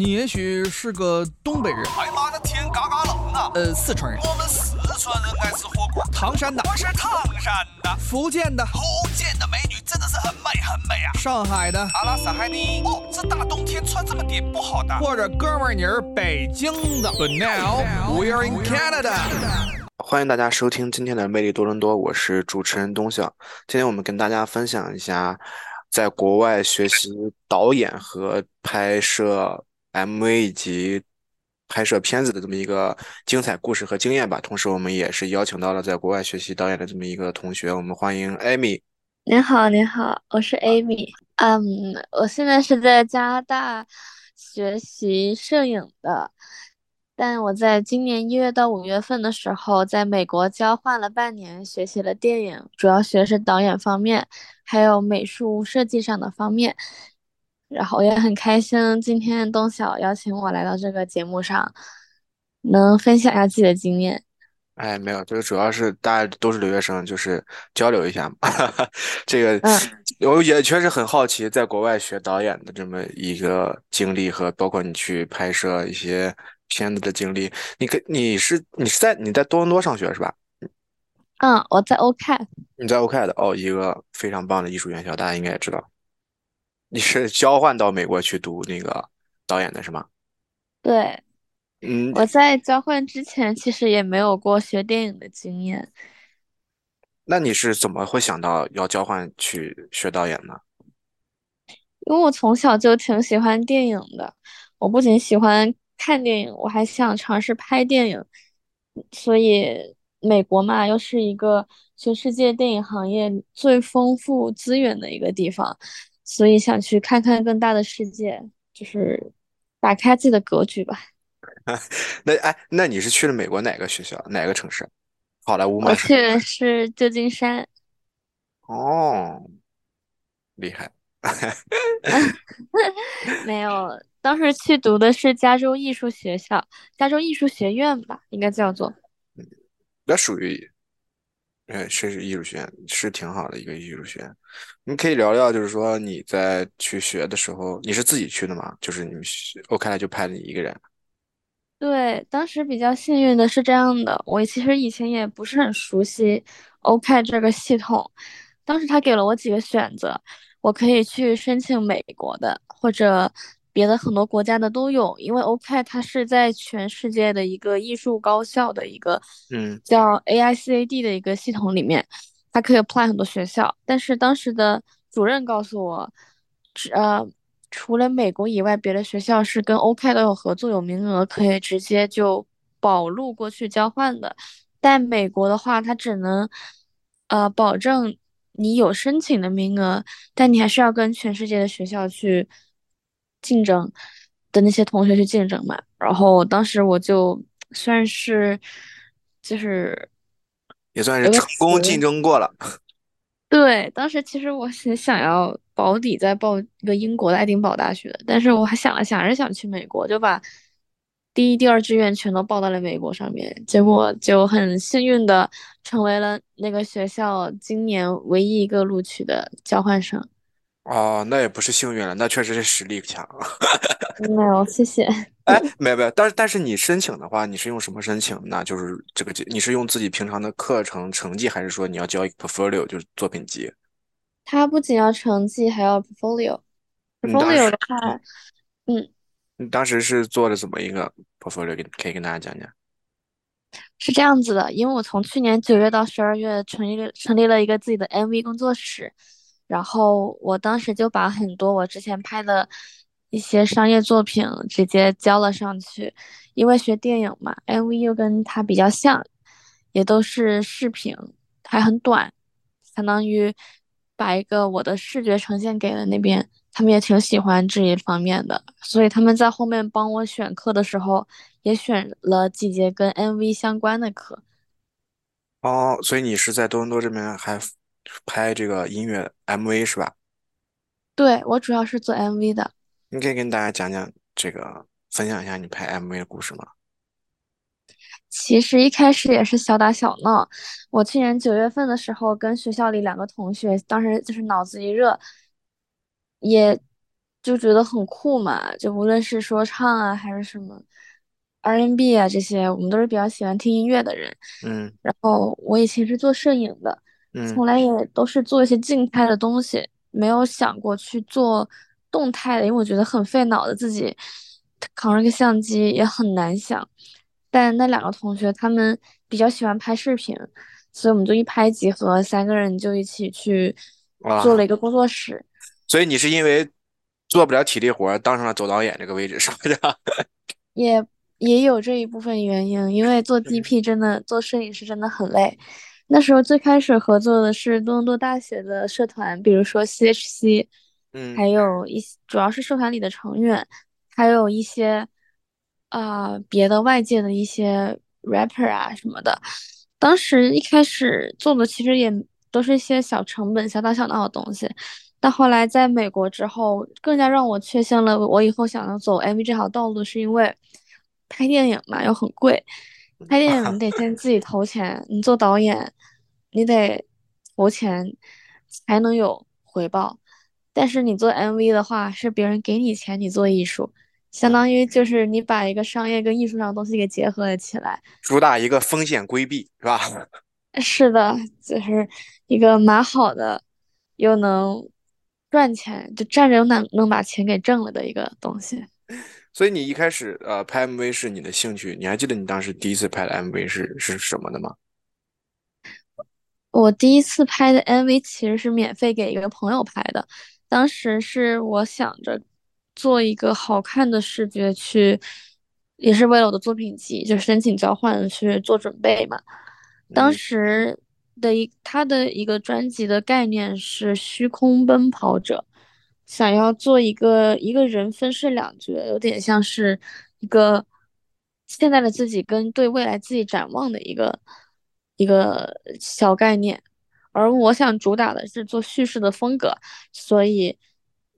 你也许是个东北人，哎妈的天嘎嘎冷啊！呃，四川人，我们四川人爱吃火锅。唐山的，我是唐山的，福建的，福建的美女真的是很美很美啊。上海的，阿拉斯海尼。哦，这大冬天穿这么点不好的。或者哥们儿你是北京的。But now we are in Canada。欢迎大家收听今天的魅力多伦多，我是主持人东晓。今天我们跟大家分享一下在国外学习导演和拍摄 MV 以及拍摄片子的这么一个精彩故事和经验吧。同时，我们也是邀请到了在国外学习导演的这么一个同学，我们欢迎 Amy。您好，您好，我是 Amy。嗯，我现在是在加拿大学习摄影的，但我在今年一月到五月份的时候，在美国交换了半年，学习了电影，主要学的是导演方面，还有美术设计上的方面。然后也很开心，今天东晓邀请我来到这个节目上，能分享一下自己的经验。哎，没有，就是主要是大家都是留学生，就是交流一下嘛。这个，我也确实很好奇，在国外学导演的这么一个经历和包括你去拍摄一些片子的经历。你跟你是你是在你在多伦多上学是吧？嗯，我在 OK。你在 OK 的哦，一个非常棒的艺术院校，大家应该也知道。你是交换到美国去读那个导演的是吗？对，嗯，我在交换之前其实也没有过学电影的经验。那你是怎么会想到要交换去学导演呢？因为我从小就挺喜欢电影的，我不仅喜欢看电影，我还想尝试拍电影。所以美国嘛，又是一个全世界电影行业最丰富资源的一个地方。所以想去看看更大的世界，就是打开自己的格局吧。那哎，那你是去了美国哪个学校，哪个城市？好莱坞吗？我去的是旧金山。哦，厉害。没有，当时去读的是加州艺术学校，加州艺术学院吧，应该叫做。那属于。哎，是艺术学院，是挺好的一个艺术学院。你可以聊聊，就是说你在去学的时候，你是自己去的吗？就是你们 OK 就派了你一个人。对，当时比较幸运的是这样的，我其实以前也不是很熟悉 OK 这个系统。当时他给了我几个选择，我可以去申请美国的，或者。别的很多国家的都有，因为 OK 它是在全世界的一个艺术高校的一个，嗯，叫 AICAD 的一个系统里面，它可以 apply 很多学校。但是当时的主任告诉我，呃，除了美国以外，别的学校是跟 OK 都有合作，有名额可以直接就保录过去交换的。但美国的话，它只能，呃，保证你有申请的名额，但你还是要跟全世界的学校去。竞争的那些同学去竞争嘛，然后当时我就算是就是也算是成功竞争过了。对，当时其实我是想要保底再报一个英国的爱丁堡大学，但是我还想了想，还是想去美国，就把第一、第二志愿全都报到了美国上面，结果就很幸运的成为了那个学校今年唯一一个录取的交换生。哦，那也不是幸运了，那确实是实力强。没有，谢谢。哎，没有没有，但是但是你申请的话，你是用什么申请呢？就是这个，你是用自己平常的课程成绩，还是说你要交一个 portfolio，就是作品集？他不仅要成绩，还要 portfolio。portfolio 的话，嗯，你当时是做的怎么一个 portfolio？可以跟大家讲讲。是这样子的，因为我从去年九月到十二月成立成立了一个自己的 MV 工作室。然后我当时就把很多我之前拍的一些商业作品直接交了上去，因为学电影嘛，MV 又跟它比较像，也都是视频，还很短，相当于把一个我的视觉呈现给了那边，他们也挺喜欢这一方面的，所以他们在后面帮我选课的时候，也选了几节跟 MV 相关的课。哦，所以你是在多伦多这边还？拍这个音乐 MV 是吧？对，我主要是做 MV 的。你可以跟大家讲讲这个，分享一下你拍 MV 的故事吗？其实一开始也是小打小闹。我去年九月份的时候，跟学校里两个同学，当时就是脑子一热，也就觉得很酷嘛，就无论是说唱啊，还是什么 R&B 啊这些，我们都是比较喜欢听音乐的人。嗯然后我以前是做摄影的，嗯从来也都是做一些静态的东西，没有想过去做动态的，因为我觉得很费脑子，自己扛着个相机也很难想。但那两个同学他们比较喜欢拍视频，所以我们就一拍即合，三个人就一起去做了啊，一个工作室。所以你是因为做不了体力活儿，当上了总导演这个位置，是不是？也也有这一部分原因，因为做嗯 DP 真的做摄影师真的很累。那时候最开始合作的是多伦多大学的社团，比如说 CHC，嗯还有一些主要是社团里的成员，还有一些啊、别的外界的一些 rapper 啊什么的。当时一开始做的其实也都是一些小成本、小打小闹的东西，但后来在美国之后，更加让我确信了我以后想要走 MV 这条道路，是因为拍电影嘛又很贵，拍电 影你得先自己投钱，你做导演你得投钱才能有回报，但是你做 MV 的话，是别人给你钱，你做艺术，相啊，当于就是你把一个商业跟艺术上的东西给结合了起来。主打一个风险规避，是吧？是的，就是一个蛮好的，又能赚钱，就站着又能能把钱给挣了的一个东西。所以你一开始呃拍 MV 是你的兴趣，你还记得你当时第一次拍的 MV 是是什么的吗？我第一次拍的 MV 其实是免费给一个朋友拍的，当时是我想着做一个好看的视觉去，也是为了我的作品集，就申请交换去做准备嘛。当嗯时的一他的一个专辑的概念是虚空奔跑者，想要做一个一个人分饰两角，有点像是一个现在的自己跟对未来自己展望的一个一个小概念。而我想主打的是做叙事的风格，所以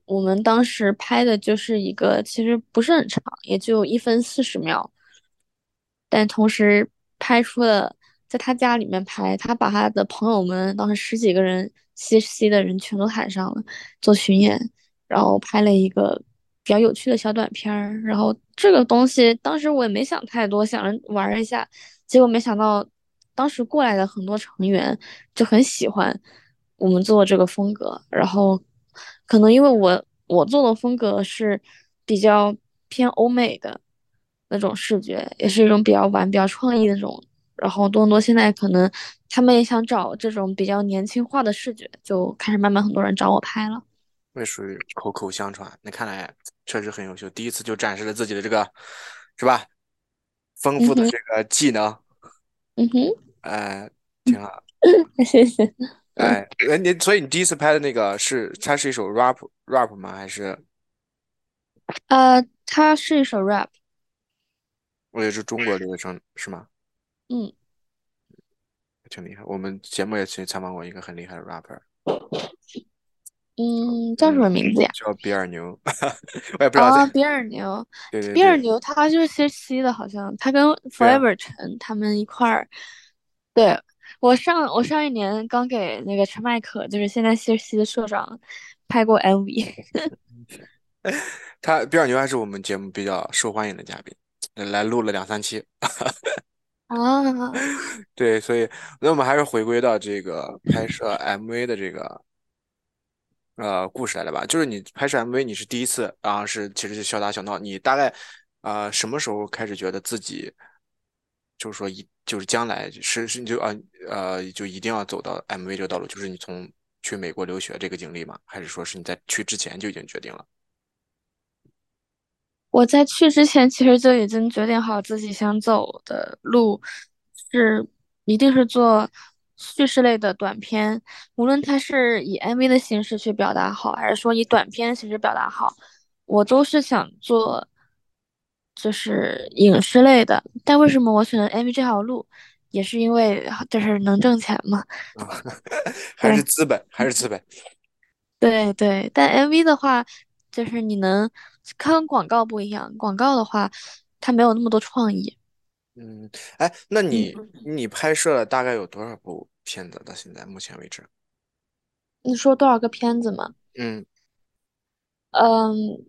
我们当时拍的就是一个其实不是很长，也就一分四十秒，但同时拍出了在他家里面拍，他把他的朋友们当时十几个人 C C 的人全都喊上了做巡演，然后拍了一个比较有趣的小短片儿。然后这个东西当时我也没想太多，想着玩一下，结果没想到当时过来的很多成员就很喜欢我们做这个风格，然后可能因为我我做的风格是比较偏欧美的。那种视觉，也是一种比较玩、比较创意的那种。然后多伦多现在可能他们也想找这种比较年轻化的视觉，就开始慢慢很多人找我拍了。也属于口口相传，那看来确实很优秀，第一次就展示了自己的这个，是吧？丰富的这个技能，嗯哼，哎，挺好。谢谢。嗯，哎，呃你所以你第一次拍的那个是它是一首 rap rap 吗？还是呃，它是一首 rap。我也是中国留学生是吗？嗯，挺厉害，我们节目也去采访过一个很厉害的 rapper，嗯，叫什嗯，么名字呀？叫比尔牛，我也不知道这，啊，比尔牛，对对比尔牛他就是 CHC 的，好像他跟，Forever 陈他们一块儿。对，我上我上一年刚给那个陈麦克，就是现在 CHC 的社长，拍过 MV。他比尔牛还是我们节目比较受欢迎的嘉宾，来录了两三期。啊，对，所以那我们还是回归到这个拍摄 MV 的这个呃故事来了吧？就是你拍摄 MV，你是第一次啊，是其实是小打小闹。你大概呃什么时候开始觉得自己就是说一就是将来是是你就啊呃就一定要走到 MV 这个道路？就是你从去美国留学这个经历吗？还是说是你在去之前就已经决定了？我在去之前其实就已经决定好自己想走的路是一定是做叙事类的短片，无论它是以 MV 的形式去表达好，还是说以短片的形式表达好，我都是想做就是影视类的。但为什么我选择 MV 这条路，也是因为就是能挣钱嘛。啊，还是资本，还是资本。对对，但 MV 的话，就是你能看广告不一样，广告的话，它没有那么多创意。嗯，哎，那你嗯，你拍摄了大概有多少部片子到现在目前为止？你说多少个片子嘛？嗯嗯，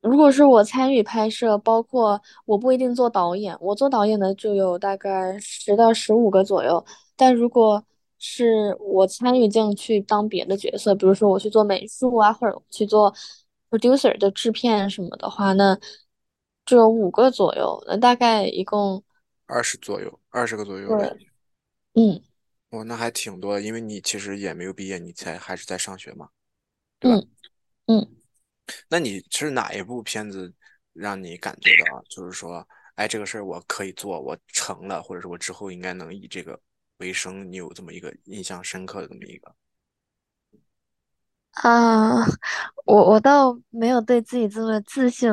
如果是我参与拍摄，包括我不一定做导演，我做导演的就有大概十到十五个左右。但如果是我参与进去当别的角色，比如说我去做美术啊，或者我去做 producer 的制片什么的话，那就有五个左右。那大概一共二十左右，二十个左右的。对，嗯哦，那还挺多的，因为你其实也没有毕业，你才还是在上学嘛，对吧？嗯嗯。那你是哪一部片子让你感觉到，就是说，哎，这个事儿我可以做，我成了，或者是我之后应该能以这个为生？你有这么一个印象深刻的这么一个？啊，我我倒没有对自己这么自信，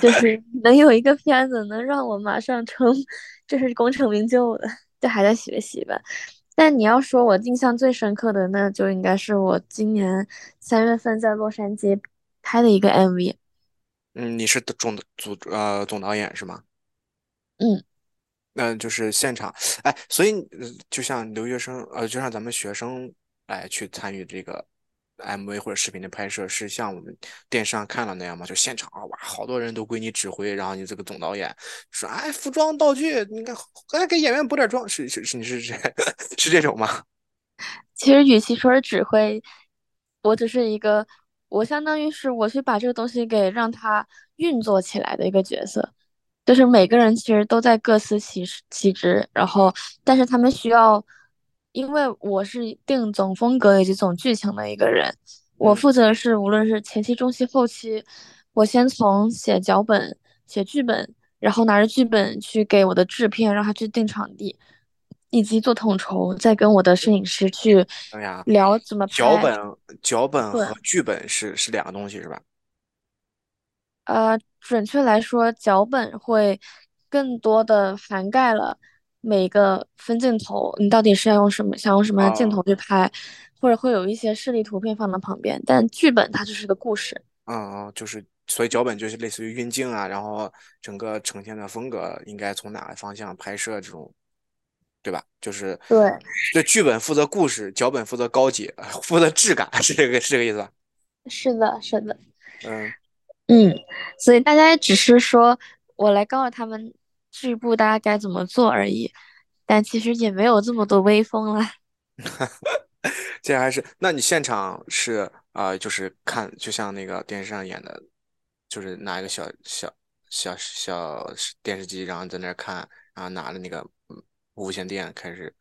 就是 能有一个片子能让我马上成，这是功成名就的，就还在学习吧。但你要说我印象最深刻的，那就应该是我今年三月份在洛杉矶拍的一个 MV。嗯，你是总组呃总导演是吗？嗯那就是现场，哎，所以呃就像留学生，呃，就像咱们学生来去参与这个 MV 或者视频的拍摄，是像我们电视上看到那样吗？就现场啊，哇，好多人都归你指挥，然后你这个总导演说，哎，服装道具，你看，哎，给演员补点妆，是是是，你是是 是这种吗？其实与其说是指挥，我只是一个，我相当于是我去把这个东西给让它运作起来的一个角色。就是每个人其实都在各司其其职，然后但是他们需要，因为我是定总风格以及总剧情的一个人，我嗯负责是无论是前期、中期、后期，我先从写脚本、写剧本，然后拿着剧本去给我的制片，让他去定场地，以及做统筹，再跟我的摄影师去聊怎么拍。脚本脚本。和剧本是是两个东西是吧？呃，准确来说，脚本会更多的涵盖了每个分镜头，你到底是要用什么，想用什么样的镜头哦，去拍，或者会有一些示例图片放到旁边，但剧本它就是个故事。嗯嗯，就是所以脚本就是类似于运镜啊，然后整个呈现的风格应该从哪个方向拍摄这种，对吧？就是对，这剧本负责故事，脚本负责高级，负责质感，是这个是这个意思吧？是的，是的，嗯，嗯，所以大家也只是说我来告诉他们这一步大家该怎么做而已，但其实也没有这么多威风啦。这还是，那你现场是啊、呃就是看，就像那个电视上演的，就是拿一个小小小小电视机，然后在那儿看，然后拿着那个嗯无线电开始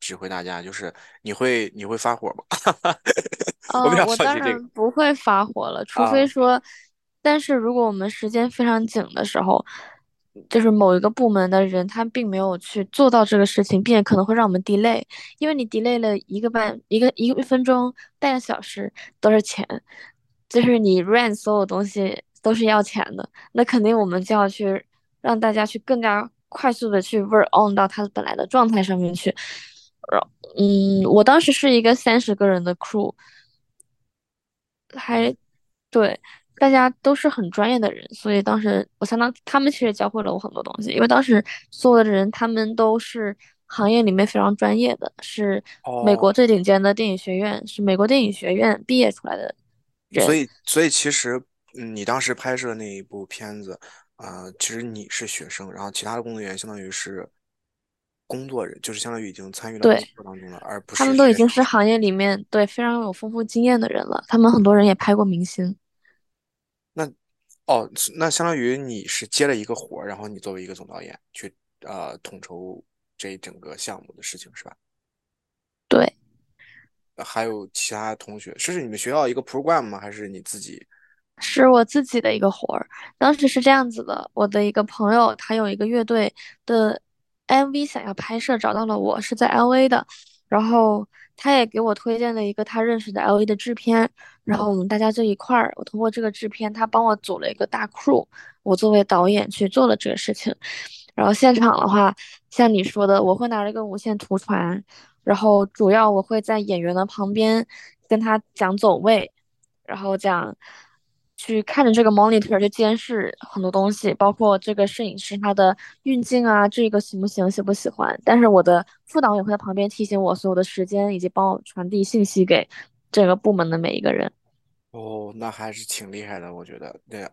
指挥大家，就是你会你会发火吗？我当好奇这个然不会发火了，除非啊，说，但是如果我们时间非常紧的时候，就是某一个部门的人他并没有去做到这个事情，并且可能会让我们 delay，因为你 delay 了一个半一个一个一分钟半个小时都是钱，就是你 run 所有东西都是要钱的，那肯定我们就要去让大家去更加快速的去 work on 到他本来的状态上面去。然嗯，我当时是一个三十个人的 crew，还对，大家都是很专业的人，所以当时我相当他们其实教会了我很多东西，因为当时所有的人他们都是行业里面非常专业的，是美哦，国最顶尖的电影学院，是美国电影学院毕业出来的人。所以所以其实嗯你当时拍摄的那一部片子，啊，其实你是学生，然后其他的工作人员相当于是工作人，就是相当于已经参与到工对，作当中了，而不是他们都已经是。行业里面对非常有丰富经验的人了，他们很多人也拍过明星。那哦，那相当于你是接了一个活儿，然后你作为一个总导演去呃统筹这一整个项目的事情是吧？对。呃还有其他同学，是你们学校一个 program 吗？还是你自己？是我自己的一个活儿。当时是这样子的，我的一个朋友，他有一个乐队的 MV 想要拍摄，找到了我，是在 LA 的，然后他也给我推荐了一个他认识的 LA 的制片，然后我们大家就一块儿，我通过这个制片，他帮我组了一个大 crew，我作为导演去做了这个事情。然后现场的话，像你说的，我会拿着一个无线图传，然后主要我会在演员的旁边跟他讲走位。然后讲去看着这个 monitor 去监视很多东西，包括这个摄影师他的运镜啊，这个行不行，喜不喜欢。但是我的副导也会在旁边提醒我所有的时间，以及帮我传递信息给这个部门的每一个人。哦，那还是挺厉害的，我觉得。对，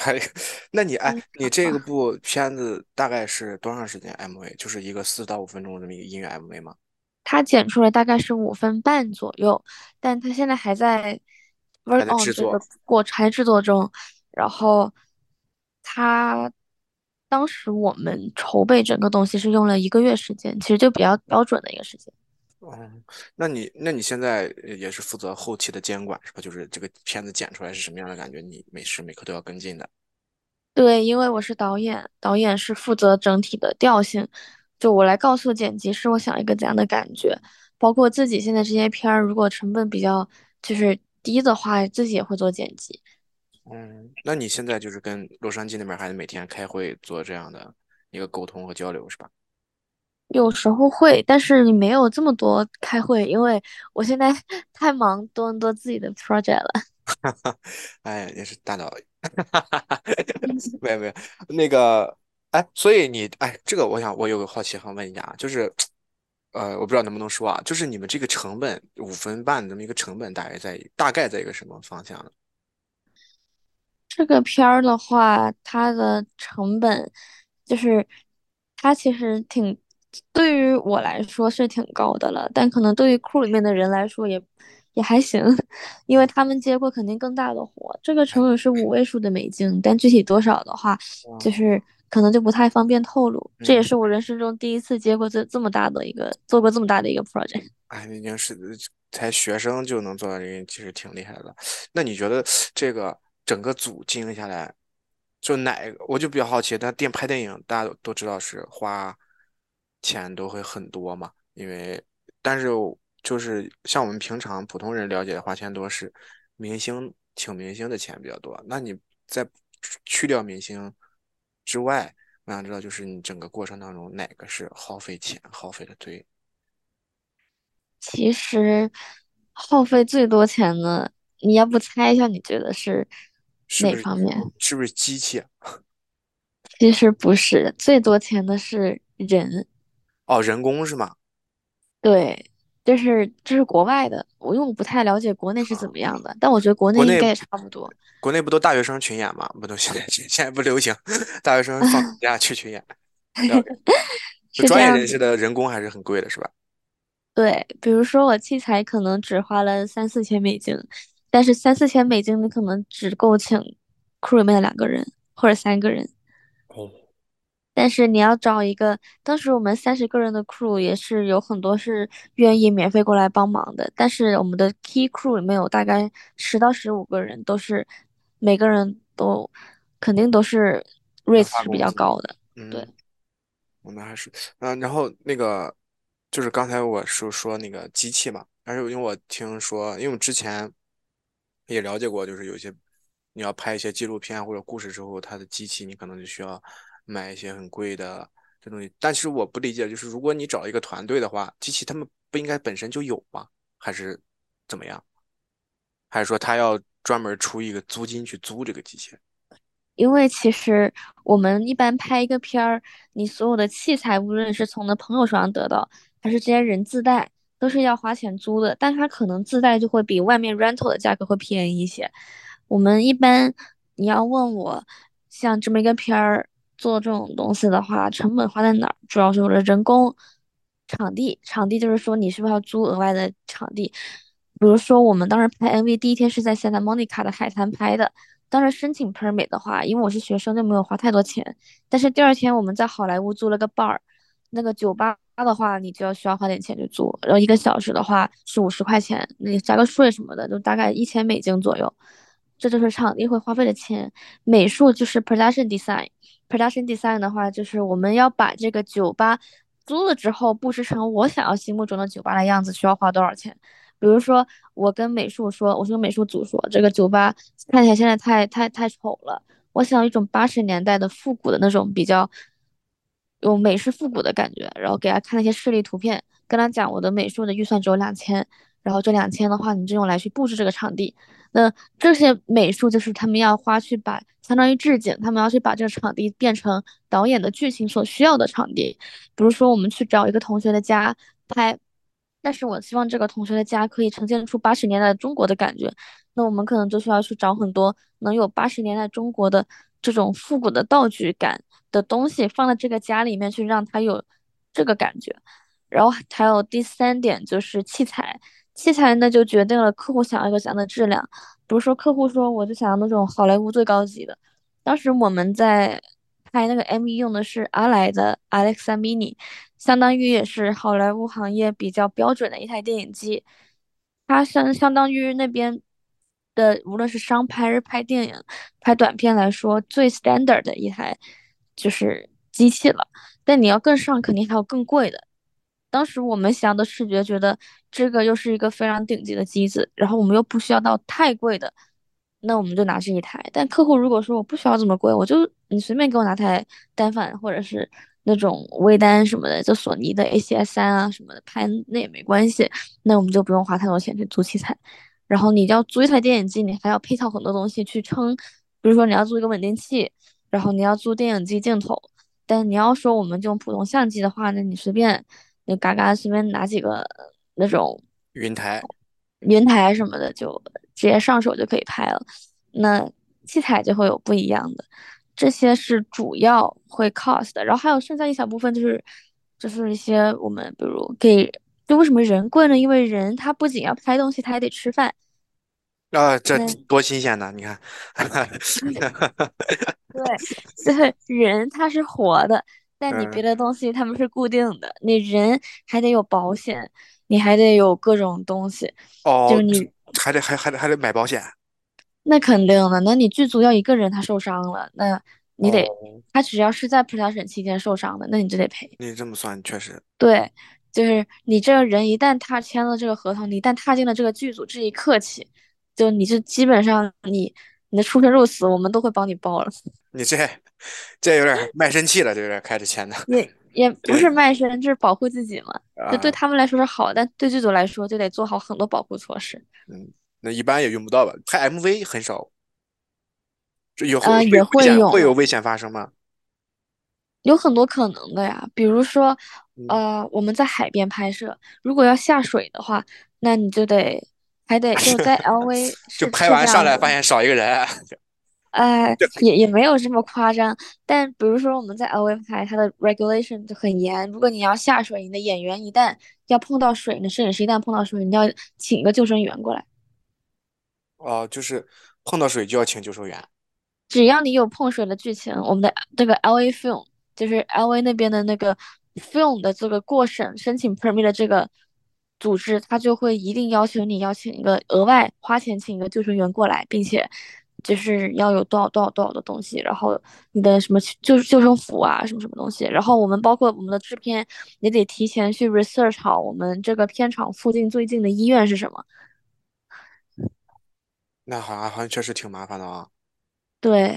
还，那你哎，嗯，你这个部片子大概是多长时间 MV？就是一个四到五分钟这么一个音乐 MV 吗？它剪出来大概是五分半左右，但它现在还在还 work 在 on 这个制作？过还制作中。然后他当时我们筹备整个东西是用了一个月时间，其实就比较标准的一个时间。嗯，那你那你现在呃也是负责后期的监管是吧？就是这个片子剪出来是什么样的感觉，你每时每刻都要跟进的。对，因为我是导演，导演是负责整体的调性，就我来告诉剪辑师我想一个怎样的感觉，包括自己现在这些片儿，如果成本比较就是低的话，自己也会做剪辑。嗯，那你现在就是跟洛杉矶那边还是每天开会做这样的一个沟通和交流是吧？有时候会，但是你没有这么多开会，因为我现在 太忙多伦多自己的 project 了。哎，也是大导演，没有没有，那个，哎，所以你，哎，这个我想我有个好奇想问一下啊，就是，呃，我不知道能不能说啊，就是你们这个成本五分半的这么一个成本，大概在大概在一个什么方向呢？这个片儿的话，它的成本就是它其实挺，对于我来说是挺高的了，但可能对于 crew 里面的人来说也也还行，因为他们接过肯定更大的活。这个成本是五位数的美金，但具体多少的话，就嗯是可能就不太方便透露。这也嗯，是我人生中第一次接过这这么大的一个，做过这么大的一个 project。哎，已经是才学生就能做到这个，其实挺厉害的。那你觉得这个整个组经营下来，就哪个，我就比较好奇，但电拍电影大家都都知道是花钱都会很多嘛，因为但是就是像我们平常普通人了解的花钱多是明星请明星的钱比较多。那你在去掉明星之外，我想知道就是你整个过程当中哪个是耗费钱耗费的最其实耗费最多钱的，你要不猜一下，你觉得是是不是哪方面？是不是机器啊？其实不是，最多钱的是人。哦，人工是吗？对，这是这是国外的，我因为我不太了解国内是怎么样的，但我觉得国国内内应该也差不多。国内不都大学生群演吗？不都现在 现在不流行大学生放 假去群演？是专业人士的人工还是很贵的，是吧？对，比如说我器材可能只花了三四千美金，但是三四千美金你可能只够请 crew 里面的两个人或者三个人。哦，但是你要找一个，当时我们三十个人的 crew 也是有很多是愿意免费过来帮忙的，但是我们的 key crew 里面有大概十到十五个人，都是每个人都肯定都是 rate 是比较高的。对，嗯，我们还是，嗯、然后那个就是刚才我是说那个机器嘛，但是因为我听说，因为我之前也了解过，就是有些你要拍一些纪录片或者故事之后，它的机器你可能就需要买一些很贵的这东西。但是我不理解，就是如果你找一个团队的话，机器他们不应该本身就有吗？还是怎么样？还是说他要专门出一个租金去租这个机器？因为其实我们一般拍一个片儿，你所有的器材，无论是从的朋友手上得到，还是这些人自带，都是要花钱租的。但它可能自带就会比外面 rental 的价格会便宜一些。我们一般你要问我，像这么一个片儿做这种东西的话，成本花在哪儿？主要是我的人工、场地。场地就是说你是不是要租额外的场地？比如说我们当时拍 MV 第一天是在 Santa Monica 的海滩拍的。当时申请 permit 的话，因为我是学生，就没有花太多钱。但是第二天我们在好莱坞租了个 bar，那个酒吧的话，你就要需要花点钱去租，然后一个小时的话是五十块钱，你加个税什么的，就大概一千美金左右。这就是场地会花费的钱。美术就是 production design，production design 的话，就是我们要把这个酒吧租了之后布置成我想要心目中的酒吧的样子，需要花多少钱？比如说，我跟美术说，我跟美术组说，这个酒吧看起来现在太太太丑了，我想要一种八十年代的复古的那种比较有美式复古的感觉，然后给他看那些示例图片，跟他讲我的美术的预算只有两千，然后这两千的话，你就用来去布置这个场地。那这些美术就是他们要花去把，相当于置景，他们要去把这个场地变成导演的剧情所需要的场地。比如说，我们去找一个同学的家拍，但是我希望这个同学的家可以呈现出八十年代中国的感觉，那我们可能就需要去找很多能有八十年代中国的这种复古的道具感的东西，放在这个家里面去，让它有这个感觉。然后还有第三点就是器材，器材呢就决定了客户想要一个怎样的质量。比如说客户说我就想要那种好莱坞最高级的，当时我们在拍那个 MV 用的是阿莱的 Alexa Mini，相当于也是好莱坞行业比较标准的一台电影机。它相相当于那边的，无论是商拍还是拍电影、拍短片来说，最 standard 的一台就是机器了。但你要更上，肯定还有更贵的。当时我们想的视觉觉得这个又是一个非常顶级的机子，然后我们又不需要到太贵的，那我们就拿这一台。但客户如果说我不需要这么贵，我就你随便给我拿台单反或者是那种微单什么的，就索尼的 A7S 三啊什么的拍那也没关系，那我们就不用花太多钱去租器材。然后你要租一台电影机，你还要配套很多东西去撑，比如说你要租一个稳定器，然后你要租电影机镜头。但你要说我们这种普通相机的话，那你随便，那嘎嘎随便拿几个那种云台，云台什么的，就直接上手就可以拍了。那器材就会有不一样的，这些是主要会 cost 的。然后还有剩下一小部分就是，就是一些我们比如给，就为什么人贵呢？因为人他不仅要拍东西，他还得吃饭。啊，这多新鲜呢！你看，对对，人他是活的，但你别的东西他们是固定的，你人还得有保险，你还得有各种东西，哦，就你还得还还得还得买保险。那肯定的，那你剧组要一个人他受伤了，那你得哦他只要是在 production 期间受伤的，那你就得赔。你这么算确实，对，就是你这个人一旦他签了这个合同，你一旦踏进了这个剧组这一刻起。就你是基本上你你的出生入死，我们都会帮你包了。你这这有点卖身契了，这有点开着签的。也也不是卖身，就是保护自己嘛。就对啊，他们来说是好，但对剧组来说就得做好很多保护措施。嗯，那一般也用不到吧？拍 MV 很少，这有会呃，会也有会有危险发生吗？有很多可能的呀。比如说，嗯，呃，我们在海边拍摄，如果要下水的话，那你就得还得 就在 LV 就拍完上。来发现少一个人，哎，这也也没有这么夸张，但比如说我们在 LV 拍，它的 regulation 就很严。如果你要下水，你的演员一旦要碰到水，你的摄影师一旦碰到水，你要请一个救生员过来。哦，就是碰到水就要请救生员。只要你有碰水的剧情，我们的这个 LA film 就是 LA 那边的那个 film 的这个过审申请 permit 的这个组织，他就会一定要求你要请一个额外花钱请一个救生员过来，并且就是要有多少多少多少的东西，然后你的什么救救生服啊，什么什么东西，然后我们包括我们的制片也得提前去 research 好我们这个片场附近最近的医院是什么。那好像好像确实挺麻烦的啊。对，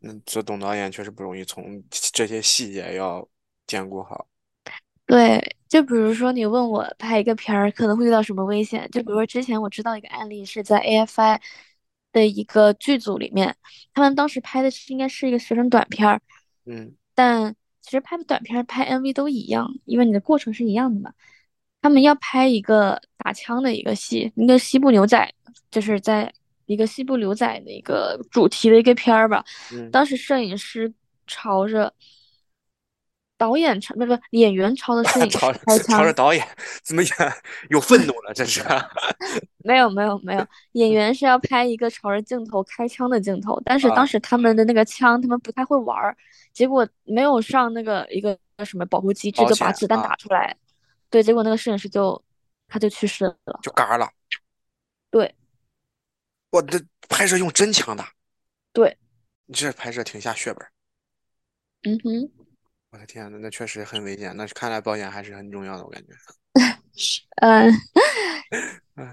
那做总导演确实不容易，从这些细节要兼顾好。对，就比如说你问我拍一个片儿可能会遇到什么危险，就比如说之前我知道一个案例是在 AFI 的一个剧组里面，他们当时拍的是应该是一个学生短片儿，嗯，但其实拍的短片儿拍 MV 都一样，因为你的过程是一样的嘛。他们要拍一个打枪的一个戏，一个西部牛仔，就是在一个西部牛仔的一个主题的一个片儿吧。嗯，当时摄影师朝着导演朝，不不，演员朝 着摄影朝着导演怎么演有愤怒了？这是 没有没有没有，演员是要拍一个朝着镜头开枪的镜头，但是当啊，时他们的那个枪他们不太会玩儿，结果没有上那个一个什么保护机制，就把子弹打出来，对，结果那个摄影师就他就去世了，就嘎了。对我这拍摄用真枪的，对，你这拍摄挺下血本。嗯哼，我的天呐，那确实很危险。那看来保险还是很重要的，我感觉。嗯 嗯，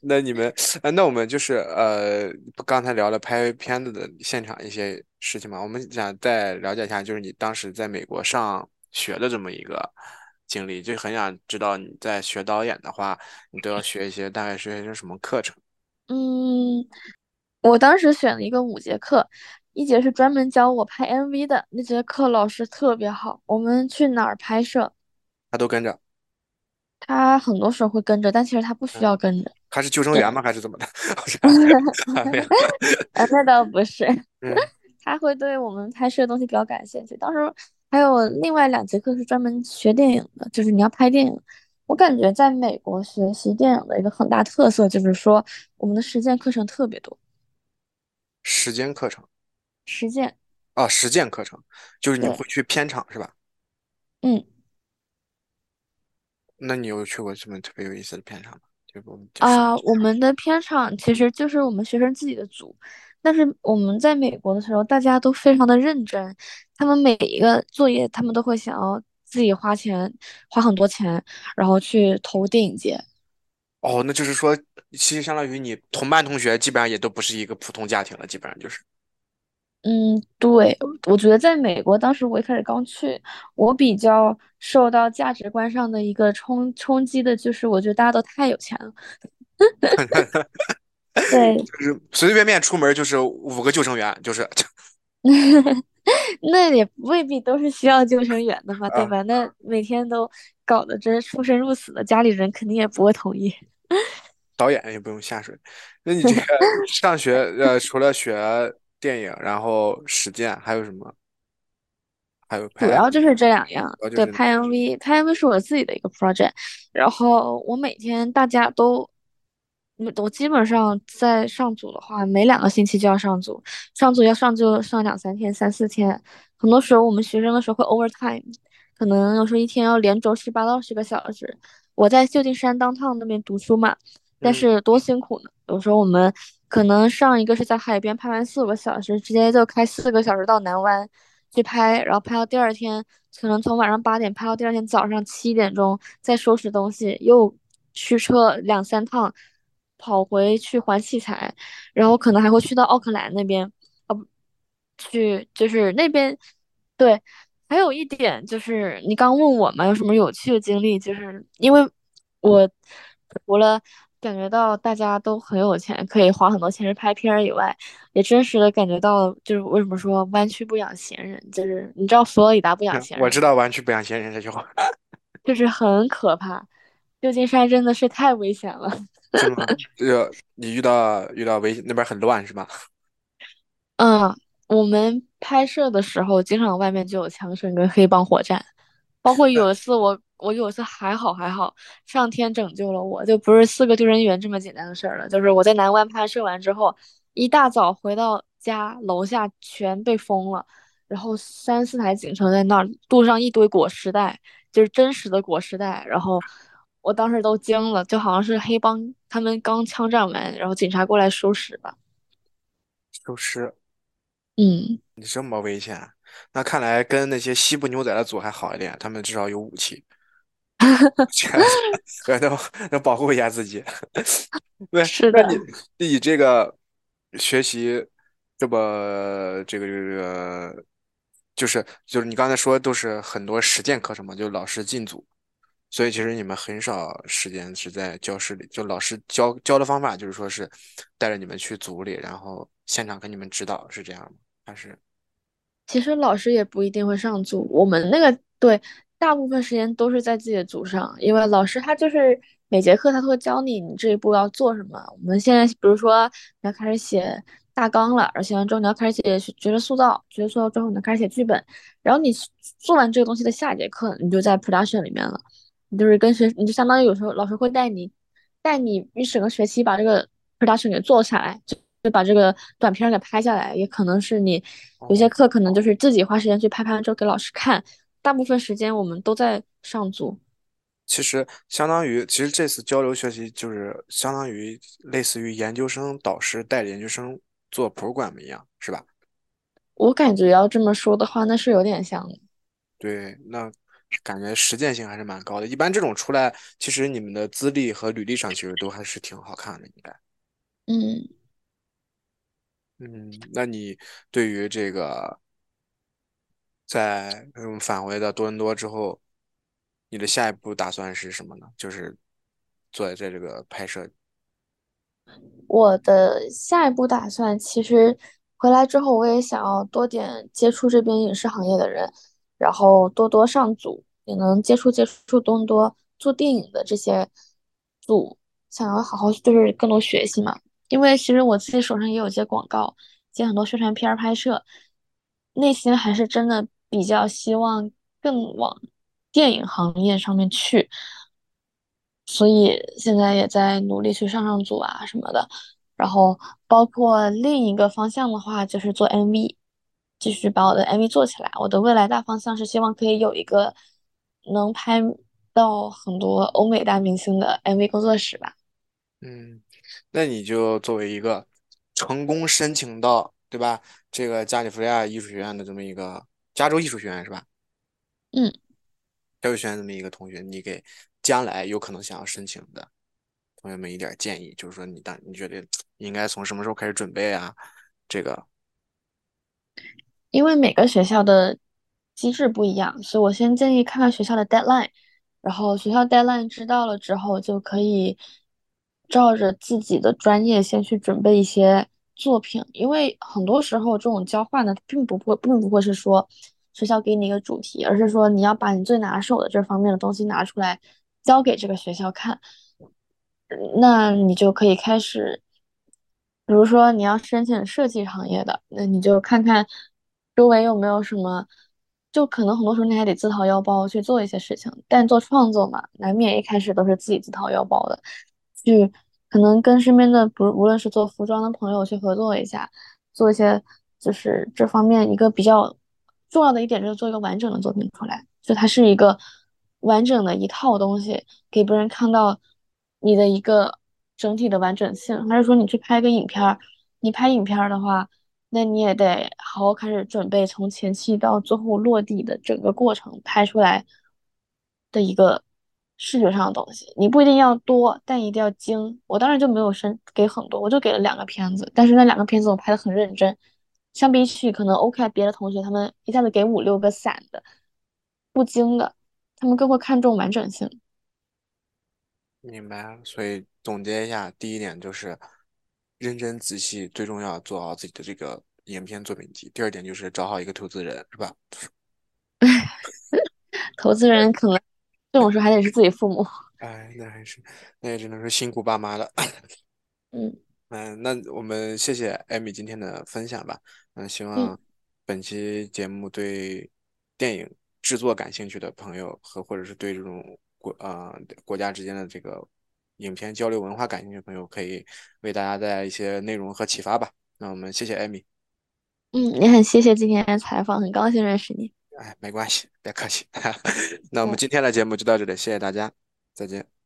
那你们，呃那我们就是呃，刚才聊了拍片子的现场一些事情嘛，我们想再了解一下，就是你当时在美国上学的这么一个经历，就很想知道你在学导演的话，你都要学一些，大概学一些什么课程？嗯，我当时选了一个五节课，一节是专门教我拍 MV 的，那节课老师特别好，我们去哪儿拍摄，他都跟着。他很多时候会跟着，但其实他不需嗯，要跟着。他是救生，员吗？还是怎么的？啊，那倒不是，嗯，他会对我们拍摄的东西比较感兴趣。当时还有另外两节课是专门学电影的，就是你要拍电影。我感觉在美国学习电影的一个很大特色就是说，我们的实践课程特别多。时间课程实践，啊，实践课程就是你，会去片场是吧？嗯那你有去过什么特别有意思的片场吗？就我们，啊，我们的片场其实就是我们学生自己的组，但是我们在美国的时候，大家都非常的认真，他们每一个作业他们都会想要自己花钱，花很多钱，然后去投电影节。哦，那就是说，其实相当于你同班同学基本上也都不是一个普通家庭了，基本上就是。嗯，对，我觉得在美国，当时我一开始刚去，我比较受到价值观上的一个冲冲击的，就是我觉得大家都太有钱了。对，就是随随便便出门就是五个救生员，就是 那也未必都是需要救生员的嘛，对啊，吧？那每天都搞得真出生入死的，家里人肯定也不会同意。导演也不用下水。那你这个上学，呃，除了学电影，然后实践，还有什么？还有拍主要就是这两样，对，拍 MV，拍 MV 是我自己的一个 project，然后我每天大家都，嗯我基本上在上组的话，每两个星期就要上组，上组要上就上两三天、三四天，很多时候我们学生的时候会 overtime，可能有时候一天要连轴十八到二十个小时。我在旧金山 downtown 那边读书嘛，但嗯是多辛苦呢，有时候我们可能上一个是在海边拍完四五个小时，直接就开四个小时到南湾。去拍，然后拍到第二天，可能从晚上八点拍到第二天早上七点钟，再收拾东西，又驱车两三趟，跑回去还器材，然后可能还会去到奥克兰那边，哦不，去就是那边，对。还有一点就是，你刚问我嘛，有什么有趣的经历？就是因为我除了感觉到大家都很有钱，可以花很多钱去拍片儿以外，也真实的感觉到，就是为什么说弯曲不养闲人，就是你知道佛罗里达不养嗯，闲人？我知道“弯曲不养闲人”这句话，就是很可怕，旧金山真的是太危险了。是吗？这个你遇到遇到危那边很乱是吧？嗯，我们拍摄的时候，经常外面就有枪声跟黑帮火战，包括有一次我，我有一次还好还好，上天拯救了我，就不是四个救生员这么简单的事儿了。就是我在南湾拍摄完之后，一大早回到家，楼下全被封了，然后三四台警车在那儿，路上一堆裹尸袋，就是真实的裹尸袋，然后我当时都惊了，就好像是黑帮他们刚枪战完，然后警察过来收尸吧。收尸嗯。你这么危险，那看来跟那些西部牛仔的组还好一点，他们至少有武器，这能能保护一下自己。对，是的，那你你这个学习这么这个这个，就是就是你刚才说都是很多实践课程嘛，就老师进组，所以其实你们很少时间是在教室里，就老师教教的方法就是说是带着你们去组里，然后现场给你们指导，是这样吗？还是？其实老师也不一定会上组，我们那个对，大部分时间都是在自己的组上，因为老师他就是每节课他都会教你你这一步要做什么。我们现在比如说你要开始写大纲了，而写完之后你要开始写角色塑造，角色塑造之后你要开始写剧本，然后你做完这个东西的下一节课你就在 production 里面了，你就是跟学，你就相当于有时候老师会带你带你一整个学期把这个 production 给做下来。就把这个短片儿给拍下来，也可能是你有些哦。课可能就是自己花时间去拍，拍完之后给老师看。大部分时间我们都在上组。其实相当于，其实这次交流学习就是相当于类似于研究生导师带着研究生做 program 一样，是吧？我感觉要这么说的话，那是有点像的。对，那感觉实践性还是蛮高的。一般这种出来，其实你们的资历和履历上其实都还是挺好看的，应该。嗯，嗯，那你对于这个在嗯返回到多伦多之后，你的下一步打算是什么呢？就是做在这个拍摄。我的下一步打算，其实回来之后，我也想要多点接触这边影视行业的人，然后多多上组，也能接触接触多伦多做电影的这些组。想要好好就是更多学习嘛。因为其实我自己手上也有接广告，接很多宣传片拍摄，内心还是真的比较希望更往电影行业上面去，所以现在也在努力去上上组啊什么的。然后包括另一个方向的话，就是做 MV，继续把我的 MV 做起来。我的未来大方向是希望可以有一个能拍到很多欧美大明星的 MV 工作室吧。嗯，那你就作为一个成功申请到，对吧？这个加利福尼亚艺术学院的这么一个加州艺术学院是吧？嗯，加州学院这么一个同学，你给将来有可能想要申请的同学们一点建议，就是说你当你觉得应该从什么时候开始准备啊？这个，因为每个学校的机制不一样，所以我先建议看看学校的 deadline，然后学校 deadline 知道了之后，就可以照着自己的专业先去准备一些作品。因为很多时候这种交换呢，并不会，并不会是说学校给你一个主题，而是说你要把你最拿手的这方面的东西拿出来交给这个学校看，那你就可以开始。比如说你要申请设计行业的，那你就看看周围有没有什么，就可能很多时候你还得自掏腰包去做一些事情。但做创作嘛，难免一开始都是自己自掏腰包的，去可能跟身边的不无论是做服装的朋友去合作一下，做一些就是这方面一个比较重要的一点就是做一个完整的作品出来，就它是一个完整的一套东西，给别人看到你的一个。整体的完整性，还是说你去拍个影片？你拍影片的话，那你也得好好开始准备，从前期到最后落地的整个过程拍出来的一个视觉上的东西。你不一定要多，但一定要精。我当时就没有申给很多，我就给了两个片子，但是那两个片子我拍的很认真。相比起可能 OK 别的同学，他们一下子给五六个散的、不精的，他们更会看重完整性。明白。所以总结一下，第一点就是认真仔细，最重要做好自己的这个影片作品集。第二点就是找好一个投资人，是吧？投资人可能这种事还得是自己父母。哎，那还是那也只能是辛苦爸妈了。嗯嗯，那我们谢谢艾米今天的分享吧。嗯，希望本期节目对电影制作感兴趣的朋友和或者是对这种国呃国家之间的这个影片交流文化感兴趣的朋友，可以为大家带来一些内容和启发吧。那我们谢谢艾米。嗯，也很谢谢今天的采访，很高兴认识你。哎，没关系，别客气。那我们今天的节目就到这里，谢谢大家，再见。